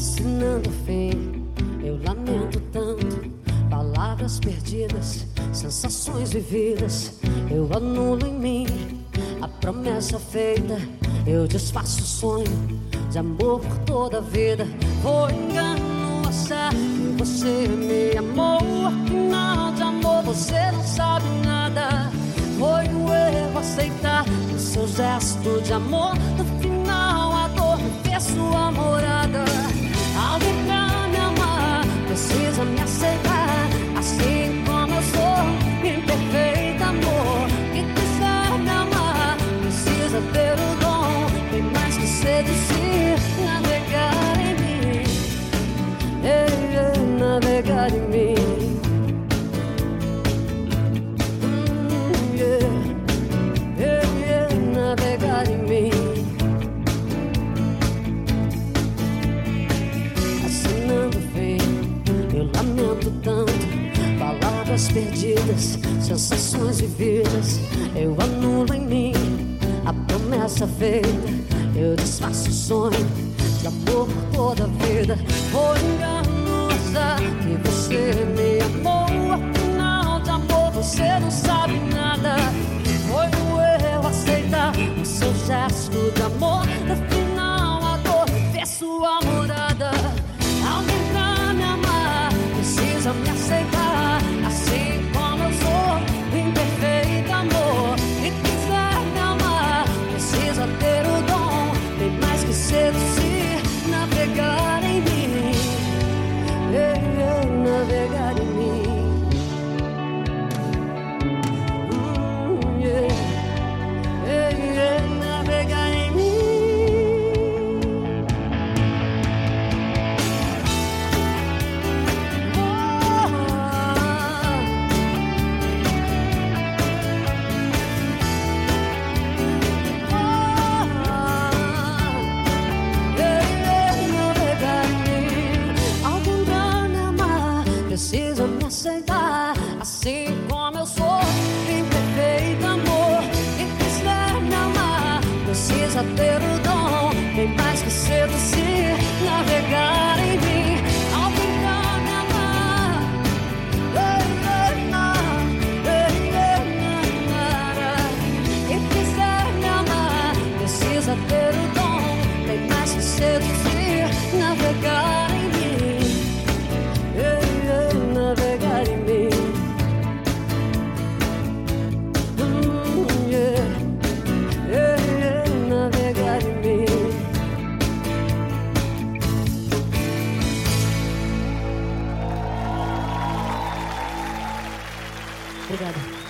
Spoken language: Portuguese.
assinando fim. Eu lamento tanto, palavras perdidas, sensações vividas. Eu anulo em mim a promessa feita. Eu desfaço o sonho de amor por toda a vida. Foi engano achar que você me amou. Afinal de amor você não sabe nada. Foi um erro aceitar o seu gesto de amor. No final a dor me fez sua morada. Perdidas, sensações vividas. Eu anulo em mim a promessa feita. Eu desfaço o sonho de amor por toda a vida. Foi enganosa que você me amou. Afinal de amor você não sabe nada. Foi um erro aceitar o seu gesto de amor. No final a dor fez sua morada. Alguém pra me amar precisa me aceitar big precisa ter o dom. Tem mais que seduzir, navegar Obrigada.